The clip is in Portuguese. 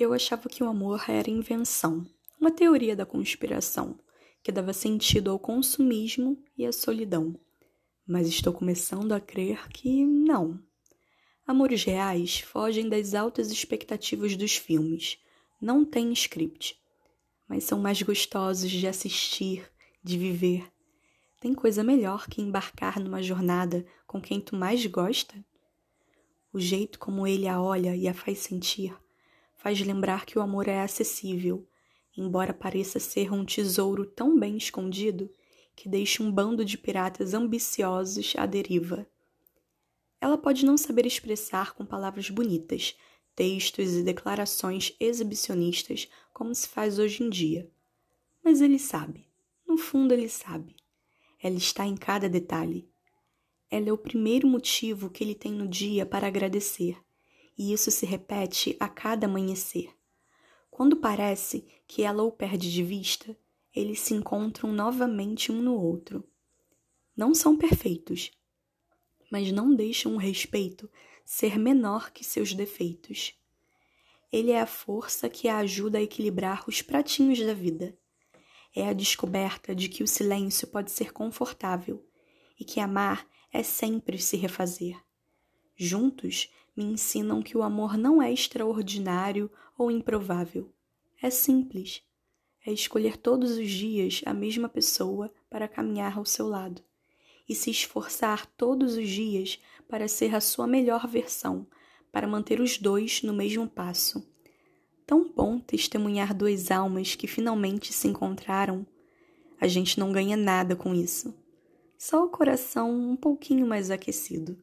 Eu achava que o amor era invenção, uma teoria da conspiração, que dava sentido ao consumismo e à solidão. Mas estou começando a crer que não. Amores reais fogem das altas expectativas dos filmes. Não têm script, mas são mais gostosos de assistir, de viver. Tem coisa melhor que embarcar numa jornada com quem tu mais gosta? O jeito como ele a olha e a faz sentir faz lembrar que o amor é acessível, embora pareça ser um tesouro tão bem escondido que deixa um bando de piratas ambiciosos à deriva. Ela pode não saber expressar com palavras bonitas, textos e declarações exibicionistas como se faz hoje em dia. Mas ele sabe, no fundo ele sabe. Ela está em cada detalhe. Ela é o primeiro motivo que ele tem no dia para agradecer e isso se repete a cada amanhecer. Quando parece que ela o perde de vista, eles se encontram novamente um no outro. Não são perfeitos, mas não deixam o respeito ser menor que seus defeitos. Ele é a força que a ajuda a equilibrar os pratinhos da vida. É a descoberta de que o silêncio pode ser confortável e que amar é sempre se refazer. Juntos, me ensinam que o amor não é extraordinário ou improvável. É simples. É escolher todos os dias a mesma pessoa para caminhar ao seu lado e se esforçar todos os dias para ser a sua melhor versão, para manter os dois no mesmo passo. Tão bom testemunhar duas almas que finalmente se encontraram. A gente não ganha nada com isso. Só o coração um pouquinho mais aquecido.